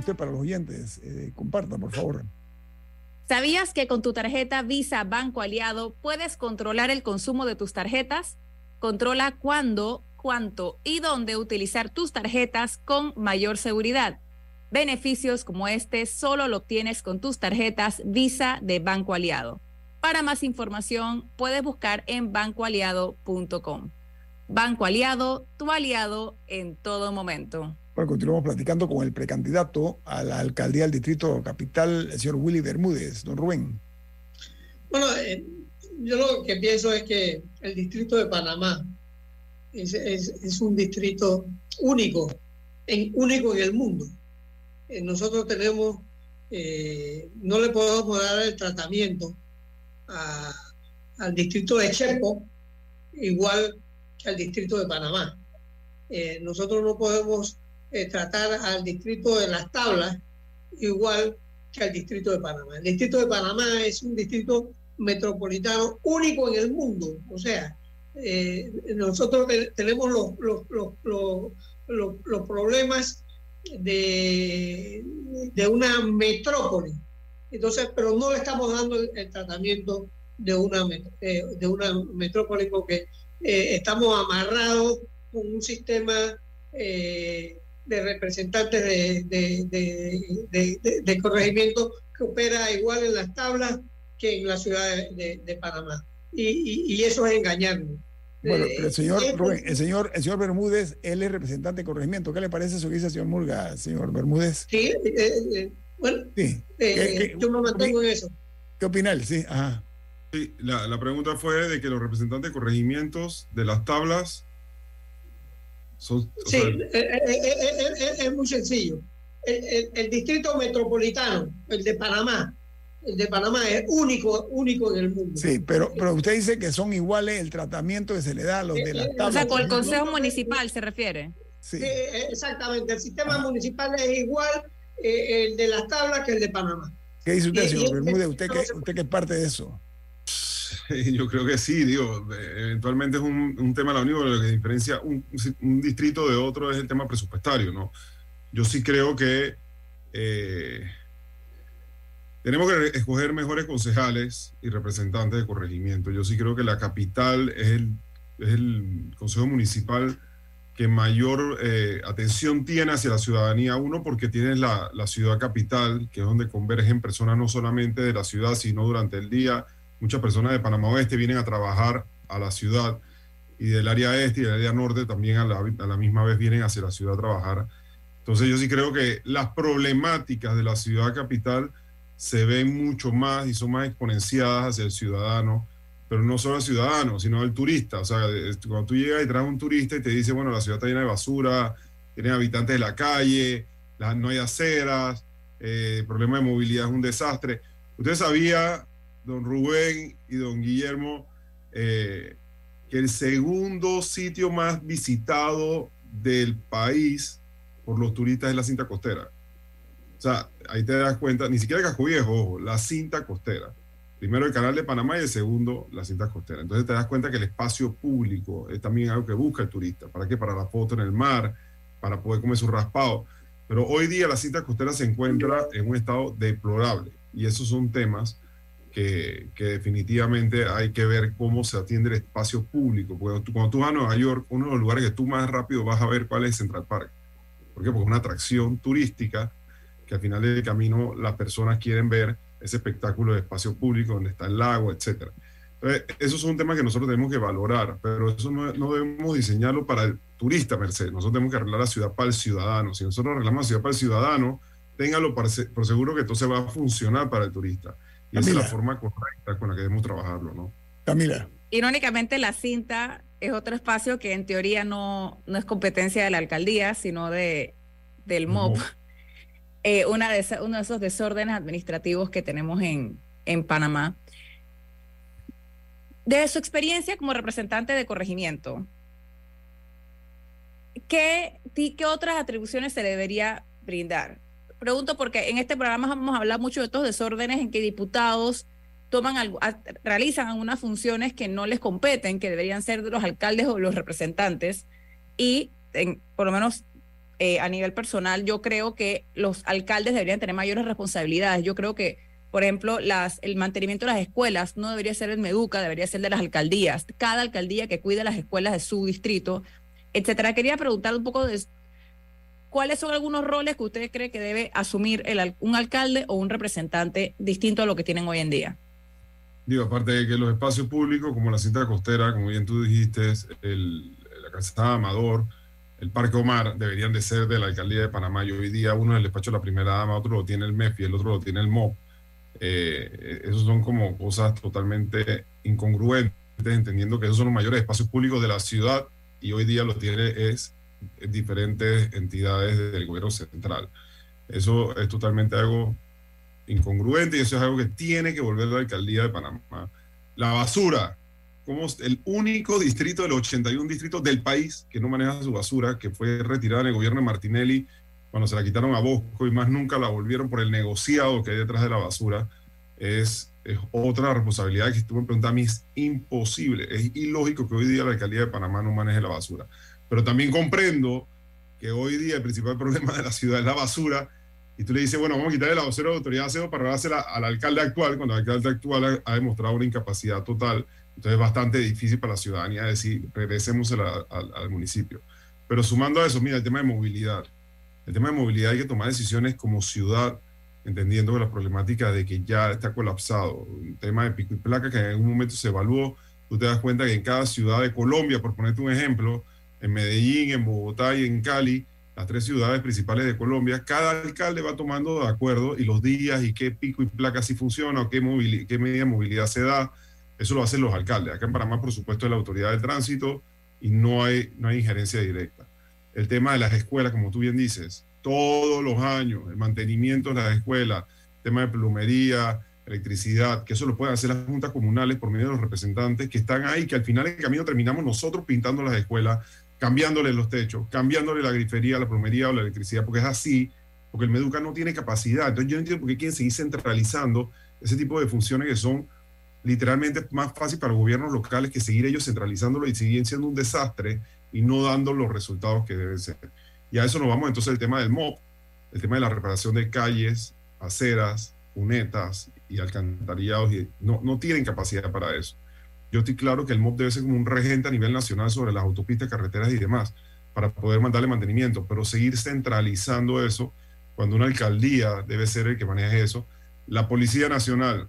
Usted para los oyentes. Eh, comparta, por favor. ¿Sabías que con tu tarjeta Visa Banco Aliado puedes controlar el consumo de tus tarjetas? Controla cuándo, cuánto y dónde utilizar tus tarjetas con mayor seguridad. Beneficios como este solo lo obtienes con tus tarjetas Visa de Banco Aliado. Para más información, puedes buscar en bancoaliado.com. Banco Aliado, tu aliado en todo momento. Bueno, continuamos platicando con el precandidato a la alcaldía del Distrito Capital, el señor Willy Bermúdez. Don Rubén. Bueno, eh, yo lo que pienso es que el distrito de Panamá es, es- un distrito único, en, único en el mundo. Eh, nosotros tenemos, eh, no le podemos dar el tratamiento al distrito de Chepo igual que al distrito de Panamá. Nosotros no podemos eh, tratar al distrito de Las Tablas igual que al distrito de Panamá. El distrito de Panamá es un distrito metropolitano único en el mundo. O sea, eh, nosotros te- tenemos los, los, los, los, problemas de, de una metrópoli. Entonces, pero no le estamos dando el, tratamiento de una, eh, de una metrópoli porque estamos amarrados con un sistema de representantes de, de, de- de- de- de corregimiento que opera igual en las tablas que en la ciudad de, de- de Panamá. Y, y- y eso es engañarnos. Bueno, Eh, pero el señor Rubén, el señor, el señor Bermúdez, él es representante de corregimiento. ¿Qué le parece eso que dice el señor Murga, señor Bermúdez? Sí, eh, eh, bueno, Sí. eh, ¿Qué- qué- yo me mantengo en eso. ¿Qué opina él? Sí, ajá. Sí, la, la pregunta fue de que los representantes de corregimientos de las tablas son... o Sí, sea, eh, eh, eh, es muy sencillo. El, el- el distrito metropolitano, el de Panamá, el de Panamá es único, único en el mundo. Sí, pero, pero usted dice que son iguales el tratamiento que se le da a los de las O tablas. sea, con el. Consejo Municipal se refiere. Sí. Sí, exactamente. El sistema municipal es igual eh, el de las tablas que el de Panamá. ¿Qué dice usted, Y- y señor este- Bermúdez? ¿Usted que, usted que es parte de eso? Yo creo que sí, digo, eventualmente es un, un tema, lo único que diferencia un, un distrito de otro es el tema presupuestario, ¿no? Yo sí creo que eh, tenemos que escoger mejores concejales y representantes de corregimiento. Yo sí creo que la capital es el, es el consejo municipal que mayor eh, atención tiene hacia la ciudadanía. Uno, porque tienes la, la ciudad capital, que es donde convergen personas no solamente de la ciudad, sino durante el día. Muchas personas de Panamá Oeste vienen a trabajar a la ciudad y del área este y del área norte también a la, misma vez vienen hacia la ciudad a trabajar. Entonces yo sí creo que las problemáticas de la ciudad capital se ven mucho más y son más exponenciadas hacia el ciudadano, pero no solo al ciudadano, sino al turista. O sea, cuando tú llegas y traes un turista y te dice, bueno, la ciudad está llena de basura, tienen habitantes de la calle, la- no hay aceras, eh, el problema de movilidad es un desastre. Usted sabía, don Rubén y don Guillermo, eh, que el segundo sitio más visitado del país por los turistas es la cinta costera. O sea, ahí te das cuenta, ni siquiera Casco Viejo, ojo, la cinta costera. Primero el canal de Panamá y el segundo las cintas costeras. Entonces te das cuenta que el espacio público es también algo que busca el turista. ¿Para qué? Para la foto en el mar, para poder comer su raspado. Pero hoy día la cinta costera se encuentra en un estado deplorable y esos son temas que, definitivamente hay que ver cómo se atiende el espacio público. Cuando tú vas a Nueva York, uno de los lugares que tú más rápido vas a ver cuál es Central Park. ¿Por qué? Porque es una atracción turística que al final del camino las personas quieren ver ese espectáculo de espacio público donde está el lago, etcétera. Entonces, esos son temas que nosotros tenemos que valorar, pero eso no, no debemos diseñarlo para el turista, Mercedes. Nosotros tenemos que arreglar la ciudad para el ciudadano. Si nosotros arreglamos la ciudad para el ciudadano, téngalo por seguro que entonces va a funcionar para el turista. Y esa es la forma correcta con la que debemos trabajarlo, ¿no? Camila. Irónicamente, la cinta es otro espacio que en teoría no, no es competencia de la alcaldía, sino de, del MOP. Eh, una de esa- uno de esos desórdenes administrativos que tenemos en, en Panamá. De su experiencia como representante de corregimiento, ¿qué, qué otras atribuciones se le debería brindar? Pregunto porque en este programa vamos a hablar mucho de estos desórdenes en que diputados toman algo- realizan algunas funciones que no les competen, que deberían ser de los alcaldes o los representantes. Y en- por lo menos eh, a nivel personal, yo creo que los alcaldes deberían tener mayores responsabilidades. Yo creo que, por ejemplo, las, el mantenimiento de las escuelas no debería ser el Meduca, debería ser de las alcaldías. Cada alcaldía que cuide las escuelas de su distrito, etcétera. Quería preguntar un poco de cuáles son algunos roles que usted cree que debe asumir un alcalde o un representante distinto a lo que tienen hoy en día. Digo, aparte de que los espacios públicos, como la cinta costera, como bien tú dijiste, la calzada Amador, el Parque Omar, deberían de ser de la Alcaldía de Panamá. Y hoy día uno es el despacho de la primera dama, otro lo tiene el MEFI, el otro lo tiene el MOP. Eh, esos son como cosas totalmente incongruentes, entendiendo que esos son los mayores espacios públicos de la ciudad y hoy día lo tiene es diferentes entidades del gobierno central. Eso es totalmente algo incongruente y eso es algo que tiene que volver la alcaldía de Panamá. La basura, como el único distrito de los 81 distritos del país que no maneja su basura, que fue retirada en el gobierno de Martinelli cuando se la quitaron a Bosco y más nunca la volvieron por el negociado que hay detrás de la basura, es, es otra responsabilidad que tú me preguntas a mí, es imposible, es ilógico que hoy día la alcaldía de Panamá no maneje la basura. Pero también comprendo que hoy día el principal problema de la ciudad es la basura y tú le dices, bueno, vamos a quitarle la basura de autoridad de aseo para dársela al alcalde actual, cuando el alcalde actual ha, ha demostrado una incapacidad total. Entonces es bastante difícil para la ciudadanía decir, regresémosela al, al municipio. Pero sumando a eso, mira, el tema de movilidad. El tema de movilidad hay que tomar decisiones como ciudad, entendiendo que la problemática de que ya está colapsado. Un tema de pico y placa que en algún momento se evaluó. Tú te das cuenta que en cada ciudad de Colombia, por ponerte un ejemplo, en Medellín, en Bogotá y en Cali, las tres ciudades principales de Colombia, cada alcalde va tomando de acuerdo y los días y qué pico y placa sí funciona o qué, qué medida de movilidad se da. Eso lo hacen los alcaldes. Acá en Panamá, por supuesto, es la autoridad de tránsito y no hay, no hay injerencia directa. El tema de las escuelas, como tú bien dices, todos los años, el mantenimiento de las escuelas, tema de plomería, electricidad, que eso lo pueden hacer las juntas comunales por medio de los representantes que están ahí, que al final del camino terminamos nosotros pintando las escuelas, cambiándole los techos, cambiándole la grifería, la plomería o la electricidad, porque es así, porque el Meduca no tiene capacidad. Entonces yo no entiendo por qué quieren seguir centralizando ese tipo de funciones que son literalmente más fácil para los gobiernos locales que seguir ellos centralizándolo y siguen siendo un desastre y no dando los resultados que deben ser. Y a eso nos vamos entonces el tema del MOP, el tema de la reparación de calles, aceras, cunetas y alcantarillados, y no, no tienen capacidad para eso. Yo estoy claro que el MOP debe ser como un regente a nivel nacional sobre las autopistas, carreteras y demás, para poder mandarle mantenimiento, pero seguir centralizando eso, cuando una alcaldía debe ser el que maneje eso. La Policía Nacional,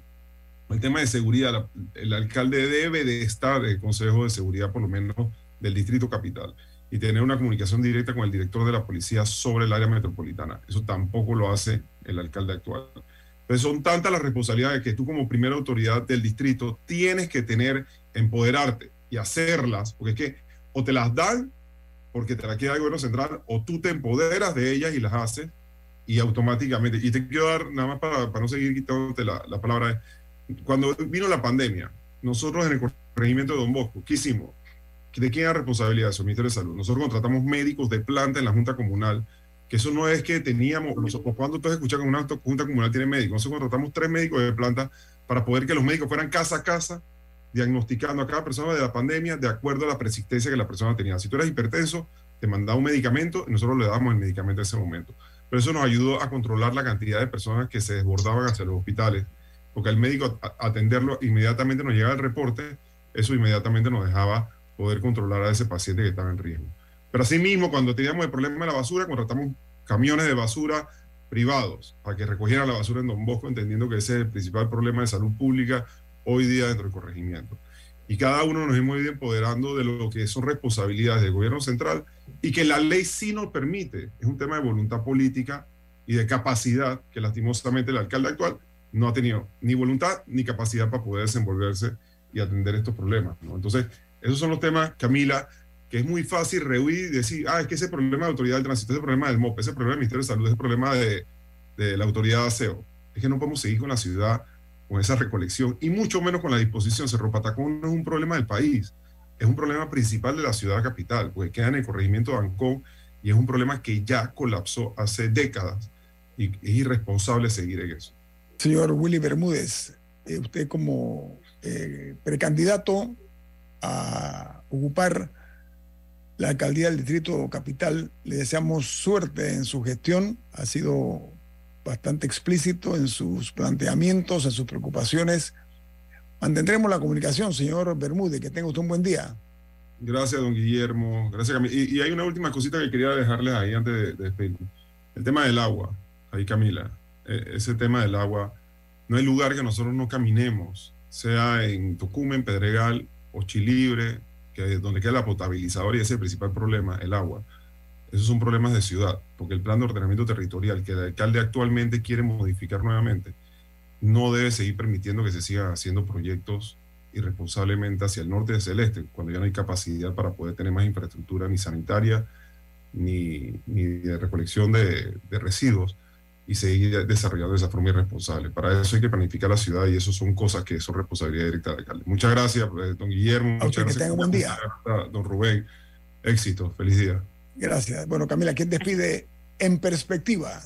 el tema de seguridad, el alcalde debe de estar en el Consejo de Seguridad, por lo menos del Distrito Capital, y tener una comunicación directa con el director de la policía sobre el área metropolitana. Eso tampoco lo hace el alcalde actual. Entonces son tantas las responsabilidades que tú como primera autoridad del distrito tienes que tener, empoderarte y hacerlas, porque es que o te las dan porque te la queda el gobierno central, o tú te empoderas de ellas y las haces, y automáticamente, y te quiero dar nada más para, para no seguir quitándote la, la palabra, cuando vino la pandemia, nosotros en el regimiento de Don Bosco, ¿qué hicimos? ¿De quién era responsabilidad eso? El Ministerio de Salud. Nosotros contratamos médicos de planta en la Junta Comunal, que eso no es que teníamos, nosotros, cuando ustedes escuchan que una junta comunal tiene médicos, nosotros contratamos tres médicos de planta para poder que los médicos fueran casa a casa diagnosticando a cada persona de la pandemia de acuerdo a la persistencia que la persona tenía. Si tú eres hipertenso, te mandaba un medicamento y nosotros le damos el medicamento en ese momento. Pero eso nos ayudó a controlar la cantidad de personas que se desbordaban hacia los hospitales, porque el médico atenderlo inmediatamente nos llegaba el reporte, eso inmediatamente nos dejaba poder controlar a ese paciente que estaba en riesgo. Pero asimismo, cuando teníamos el problema de la basura, contratamos camiones de basura privados para que recogieran la basura en Don Bosco, entendiendo que ese es el principal problema de salud pública hoy día dentro del corregimiento. Y cada uno nos hemos ido empoderando de lo que son responsabilidades del gobierno central y que la ley sí nos permite. Es un tema de voluntad política y de capacidad que lastimosamente el alcalde actual no ha tenido ni voluntad ni capacidad para poder desenvolverse y atender estos problemas. ¿no? Entonces, esos son los temas, Camila, que es muy fácil rehuir y decir, ah, es que ese problema de autoridad del tránsito, ese problema del MOP, ese problema del Ministerio de Salud, ese problema de, de la autoridad de aseo. Es que no podemos seguir con la ciudad con esa recolección y mucho menos con la disposición. Cerro Patacón no es un problema del país, es un problema principal de la ciudad capital, porque queda en el corregimiento de Ancón y es un problema que ya colapsó hace décadas y es irresponsable seguir en eso. Señor Willy Bermúdez, eh, usted como eh, precandidato a ocupar la alcaldía del Distrito Capital, le deseamos suerte en su gestión. Ha sido bastante explícito en sus planteamientos, en sus preocupaciones. Mantendremos la comunicación, señor Bermúdez. Que tenga usted un buen día. Gracias, don Guillermo. Gracias, Camila. Y, y hay una última cosita que quería dejarles ahí antes de, de despedirme. El tema del agua. Ahí, Camila. Eh, ese tema del agua. No hay lugar que nosotros no caminemos, sea en Tocumen, Pedregal o Chilibre, donde queda la potabilizadora y ese es el principal problema, el agua. Esos son problemas de ciudad, porque el plan de ordenamiento territorial que el alcalde actualmente quiere modificar nuevamente no debe seguir permitiendo que se sigan haciendo proyectos irresponsablemente hacia el norte y hacia el este, cuando ya no hay capacidad para poder tener más infraestructura ni sanitaria ni, ni de recolección de, de residuos y seguir desarrollando de esa forma irresponsable. Para eso hay que planificar la ciudad y eso son cosas que son responsabilidad directa del alcalde. Muchas gracias, eh, don Guillermo. A Muchas que gracias. tenga buen día. Don Rubén, éxito, feliz día. Gracias. Bueno, Camila, ¿quién despide en perspectiva?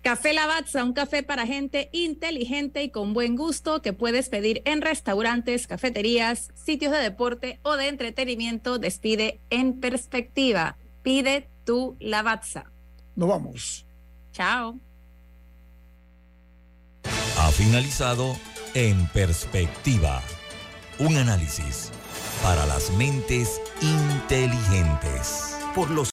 Café Lavazza, un café para gente inteligente y con buen gusto que puedes pedir en restaurantes, cafeterías, sitios de deporte o de entretenimiento. Despide en perspectiva. Pide tu Lavazza. Nos vamos. Chao. Ha finalizado En Perspectiva, un análisis para las mentes inteligentes por los